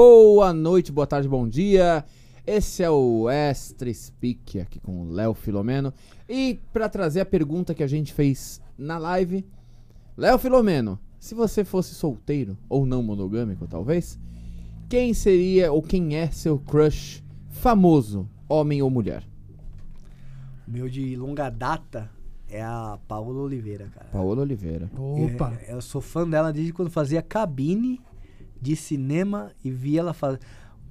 boa noite, boa tarde, bom dia. Esse é o Extra Speak aqui com o Léo Filomeno. E para trazer a pergunta que a gente fez na live, Léo Filomeno, se você fosse solteiro ou não monogâmico, talvez, quem seria ou quem é seu crush famoso, homem ou mulher? Meu de longa data é a Paola Oliveira, cara. Paola Oliveira. Opa. É, eu sou fã dela desde quando fazia cabine de cinema e vi ela fazer.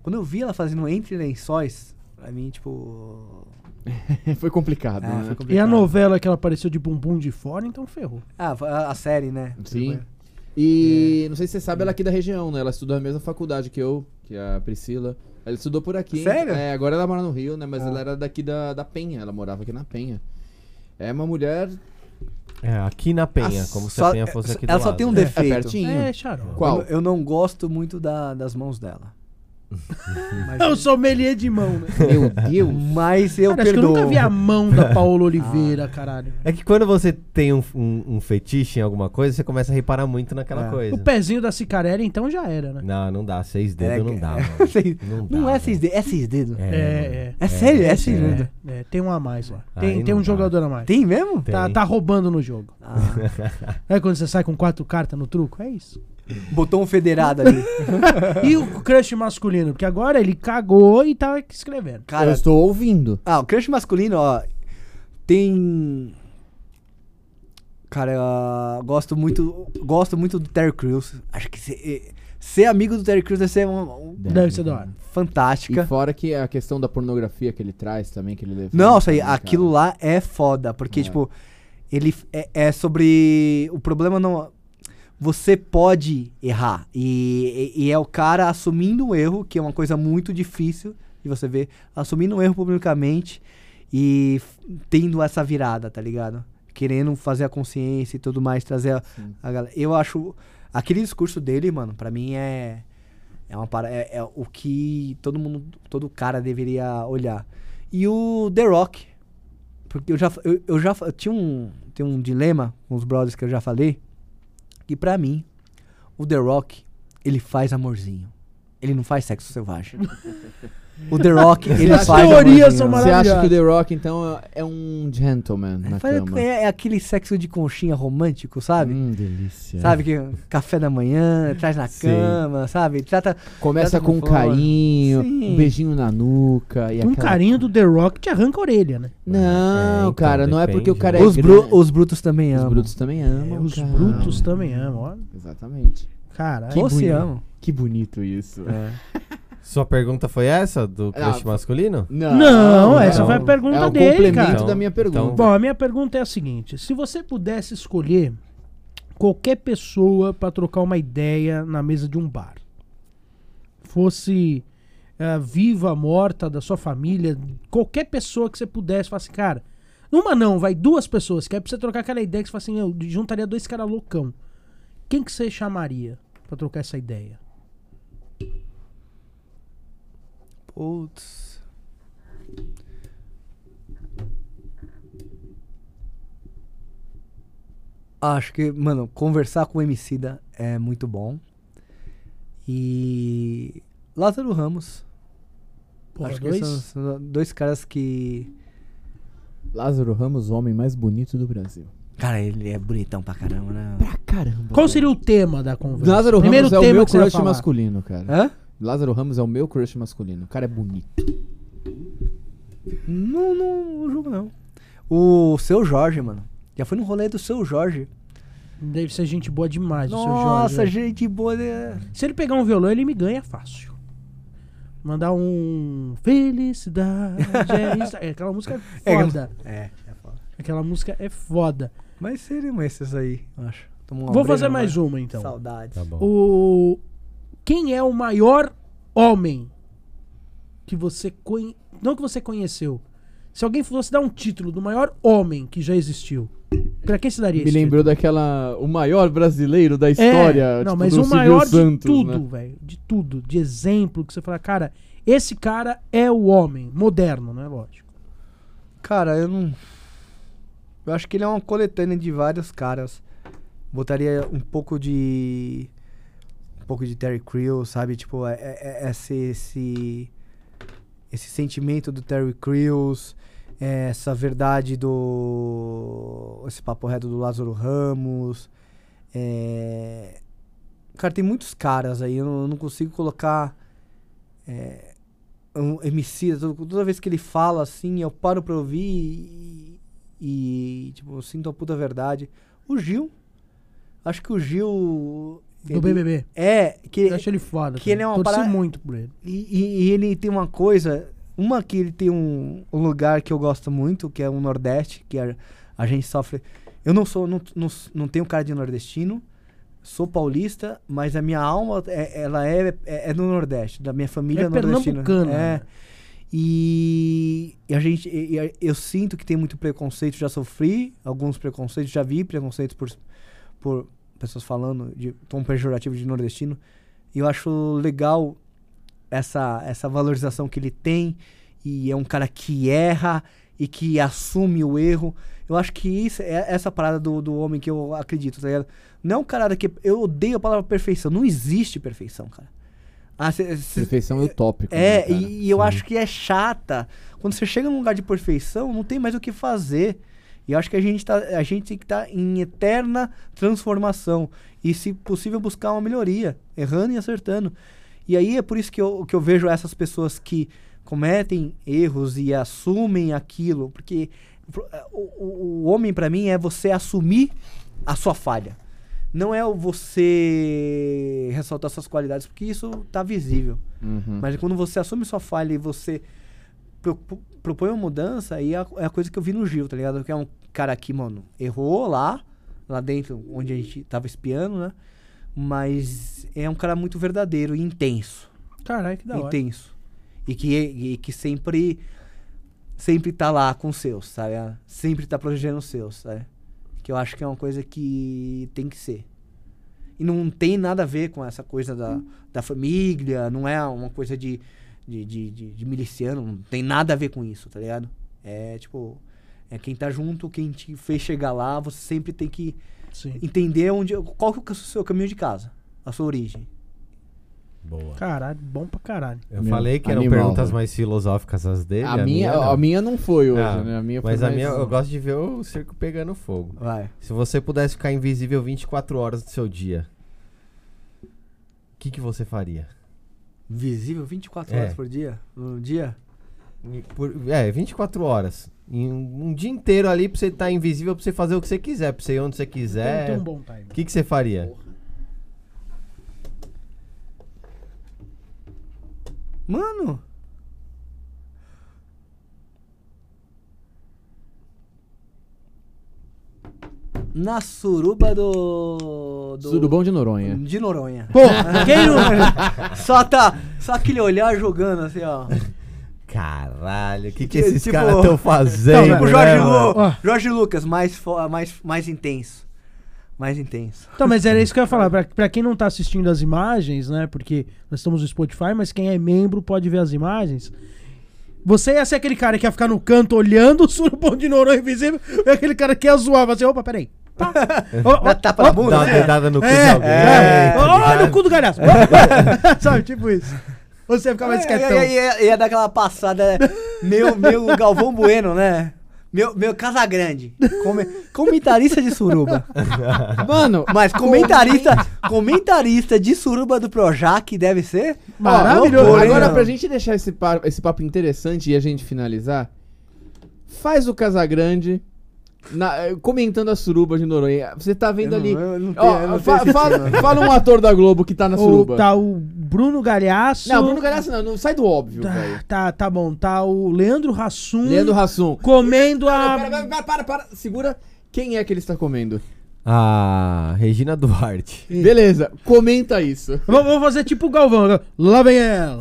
Quando eu vi ela fazendo Entre Lençóis, pra mim, tipo. foi complicado, é, né? foi E a complicado. novela que ela apareceu de bumbum de fora, então ferrou. Ah, a, a série, né? Sim. E não sei se você sabe, ela é aqui da região, né? Ela estudou na mesma faculdade que eu, que é a Priscila. Ela estudou por aqui. Sério? É, agora ela mora no Rio, né? Mas Ah. ela era daqui da, da Penha, ela morava aqui na Penha. É uma mulher. É, aqui na Penha, Ah, como se só- a Penha fosse aqui do Ela só lado. tem um É, defeito. pertinho. É. Qual? Eu, eu não gosto muito da- das mãos dela. Mas, Eu sou sommelier de mão, né? Meu Deus! mas eu Cara, acho que eu perdoo. nunca vi a mão da Paola Oliveira, caralho. É que quando você tem um, um- um fetiche em alguma coisa, você começa a reparar muito naquela É. coisa. O pezinho da Cicarelli, então, já era, né? Não, não dá. Seis dedos É, não dá, é, mano. seis- Não, Não dá, é velho. seis dedos, é seis dedos. É, é. É sério, é é, seis é. dedos. É, tem um a mais lá. Aí Tem, tem não um dá. jogador a mais. Tem mesmo? Tem. Tá, tá roubando no jogo. Ah, É quando você sai com quatro cartas no truco? É isso. botou um federado ali. E o crush masculino? Porque agora ele cagou e tá escrevendo. eu Cara, estou ouvindo. Ah, o crush masculino, ó, tem. Cara, eu gosto muito, gosto muito do Terry Crews. Acho que eh, ser amigo do Terry Crews deve ser uma, um- Deve ser da hora. E fantástica. fora que a questão da pornografia que ele traz também, que ele levanta, e né, cara? aquilo lá é foda, porque É. tipo, ele é, é sobre o problema não você pode errar e, e- e é o cara assumindo o erro, que é uma coisa muito difícil de você ver, assumindo o erro publicamente e tendo essa virada, tá ligado? Querendo fazer a consciência e tudo mais, trazer a, a galera. Eu acho aquele discurso dele, mano, pra mim é é uma para é, é o que todo mundo, todo cara deveria olhar. E o The Rock, porque eu já eu, eu já eu tinha um tem um dilema com os brothers que eu já falei, que pra mim o The Rock ele faz amorzinho. Ele não faz sexo selvagem. o The Rock ele As faz teorias são Você acha que o The Rock, então, é um gentleman na Faz- cama? é, é aquele sexo de conchinha romântico, sabe? Hum, delícia. Sabe que café da manhã, traz na Sim. cama, sabe? Trata Começa Trata com um carinho, Sim. um beijinho na nuca. E Um aquela- carinho do The Rock te arranca a orelha, né? Não, É, então, cara, não é porque o depende, cara né? é os, bru- os brutos também Os amam. brutos também amam. É, os cara. brutos também amam, olha. Exatamente. Caralho. Amam. Que bonito isso. Sua pergunta foi essa, do crush Ah, masculino? Não, essa foi a pergunta é o dele, complemento cara. da minha pergunta. Então- Bom, a minha pergunta é a seguinte: se você pudesse escolher qualquer pessoa pra trocar uma ideia na mesa de um bar, fosse eh, viva, morta, da sua família, qualquer pessoa que você pudesse, falar assim, cara, numa não, vai duas pessoas, que é pra você trocar aquela ideia que você fala assim, eu juntaria dois caras loucão. Quem que você chamaria pra trocar essa ideia? Putz. Acho que, mano, conversar com o Emicida é muito bom. E. Lázaro Ramos. Porra, Acho que dois? são, são dois caras que. Lázaro Ramos, o homem mais bonito do Brasil. Cara, ele é bonitão pra caramba, né? Pra caramba. Qual seria o tema da conversa? Lázaro Primeiro Ramos é o meu que crush masculino, cara. Hã? Lázaro Ramos é o meu crush masculino. O cara é bonito. Não, não, não julgo, não. O seu Jorge, mano. Já foi no rolê do seu Jorge. Deve ser gente boa demais, o seu Nossa, Jorge. gente boa. Né? Se ele pegar um violão, ele me ganha fácil. Mandar um Felicidade. é, isso, é, aquela música é foda. É, é foda. Aquela música é foda. Mas seriam esses aí, acho. Vou fazer mais uma então. Saudades. Tá bom. O quem é o maior homem que você conhe... não que você conheceu? Se alguém fosse dar um título do maior homem que já existiu, pra quem se daria Me esse lembrou daquela. O maior brasileiro da título? história. É, não, tipo, mas do o Silvio maior Santos, de tudo, né? velho, de tudo, de exemplo que você fala, cara, esse cara é o homem moderno, né, lógico. Cara, eu não. Eu acho que ele é uma coletânea de vários caras. Botaria um pouco de. Pouco de Terry Crews, sabe? Tipo, é, é- é esse, esse, esse sentimento do Terry Crews, é essa verdade do. esse papo reto do Lázaro Ramos. É, cara, tem muitos caras aí, eu não, eu não consigo colocar. É, um MC, toda, toda vez que ele fala assim, eu paro pra ouvir e, e, tipo, eu sinto a puta verdade. O Gil. Acho que o Gil. Do ele- BBB. É, que, Eu acho ele foda. que ele é uma Torci parada- muito por ele. e, e- e ele tem uma coisa. Uma que ele tem um, um lugar que eu gosto muito, que é o Nordeste, que a, a gente sofre. Eu não sou, não, não, não tenho cara de nordestino, sou paulista, mas a minha alma é, ela é, é, é do Nordeste, da minha família É nordestina. pernambucana, É. né? E, e a gente, e- e eu sinto que tem muito preconceito, já sofri alguns preconceitos, já vi preconceitos por, por pessoas falando de tom pejorativo de nordestino. E eu acho legal essa, essa valorização que ele tem e é um cara que erra e que assume o erro. Eu acho que isso é essa parada do, do homem que eu acredito, tá ligado? Não é um cara que. Eu odeio a palavra perfeição. Não existe perfeição, cara. Ah, cê- cê- Perfeição é utópico. né, é, cara? e, e eu acho que é chata. Quando você chega num lugar de perfeição, não tem mais o que fazer. E eu acho que a gente, tá, a gente tem que estar em eterna transformação. E, se possível, buscar uma melhoria. Errando e acertando. E aí é por isso que eu, que eu vejo essas pessoas que cometem erros e assumem aquilo. Porque o, o, homem, pra mim, é você assumir a sua falha. Não é você ressaltar suas qualidades, porque isso tá visível. Uhum. Mas quando você assume sua falha e você pro- propõe uma mudança, aí é a, é a coisa que eu vi no Gil, tá ligado? Que é um cara que, mano, errou lá, lá dentro, onde a gente tava espiando, né? Mas é um cara muito verdadeiro e intenso. Caralho, que da hora. intenso. E que, e que sempre sempre tá lá com os seus, sabe? Sempre tá protegendo os seus, sabe? Que eu acho que é uma coisa que tem que ser. E não tem nada a ver com essa coisa da, da família, não é uma coisa de, de, de, de, de miliciano, não tem nada a ver com isso, tá ligado? É tipo, é quem tá junto, quem te fez chegar lá, você sempre tem que Sim. entender onde, qual que é o seu caminho de casa, a sua origem. Boa. Caralho, bom pra caralho. Eu Meu, falei que eram animal, perguntas velho. mais filosóficas as dele. A, minha, não. a minha não foi hoje, Ah, né? A minha foi Mas a minha, eu gosto de ver o circo pegando fogo. Vai. Se você pudesse ficar invisível 24 horas do seu dia, o que, que você faria? Visível 24 É. horas por dia? No dia? Por- é, 24 horas. Em um, um dia inteiro ali pra você estar invisível, pra você fazer o que você quiser, pra você ir onde você quiser. tem um O bom time. que, que você faria? Mano! Na suruba do. Do Surubão de Noronha. De Noronha. Pô, quem não... só tá. Só aquele olhar jogando assim, ó. Caralho, o que, que esses tipo- caras estão fazendo? tipo Jorge, né, Lu. Jorge Lucas, mais, mais, mais intenso. Mais intenso. Então, mas era isso que eu ia falar. Pra, pra quem não tá assistindo as imagens, né? Porque nós estamos no Spotify, mas quem é membro pode ver as imagens. Você ia ser aquele cara que ia ficar no canto olhando o surubom de Noronha invisível e aquele cara que ia zoar. Você, opa, peraí. Pá. Dá tapa na ó, Dá bunda. uma né? dedada no cu É, de alguém. é. tá Olha ligado? o cu do galhaço. Sabe, tipo isso. Você ia ficar mais É, quietão. Ia, ia- ia dar aquela passada meio, meio Galvão Bueno, né? Meu, meu Casagrande. Come, comentarista de suruba. Mano, Mas comentarista, comentarista de suruba do Projac deve ser Maravilhoso. Ó, agora pra gente deixar esse, pa- esse papo interessante e a gente finalizar, faz o Casagrande na- comentando a suruba de Noronha. Você tá vendo não- ali. tenho- Ó, fa- fala, um ator da Globo que tá na O, suruba. tá o Bruno Galhaço. Não, Bruno Galhaço não, não sai do óbvio, Tá, velho. tá, tá bom. Tá o Leandro Hassum. Leandro Hassum. Comendo a. Para, para, para, para, para, segura. Quem é que ele está comendo? Ah, Regina Duarte. Beleza, comenta isso. Vamos vamos fazer tipo o Galvão. Lá vem ela.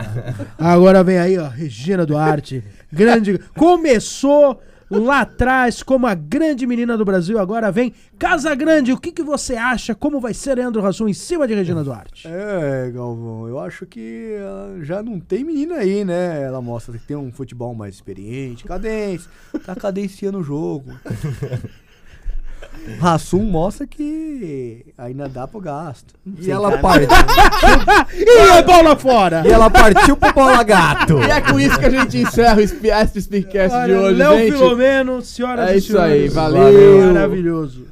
Agora vem aí, ó, Regina Duarte. Grande. Começou lá atrás como a grande menina do Brasil. Agora vem Casa Grande. O que, que você acha? Como vai ser Leandro Hassum em cima de Regina Duarte? É, Galvão, eu acho que ela já não tem menina aí, né? Ela mostra que tem um futebol mais experiente, cadência, tá cadenciando o jogo. O Rassum mostra que ainda dá pro gasto. E Sem ela, partiu, E a bola fora! e ela partiu pro bola gato. E é com isso que a gente encerra o Sp- Extra Speakcast de hoje, Léo gente. Filomeno, senhoras É e isso senhores. aí, valeu. Maravilhoso.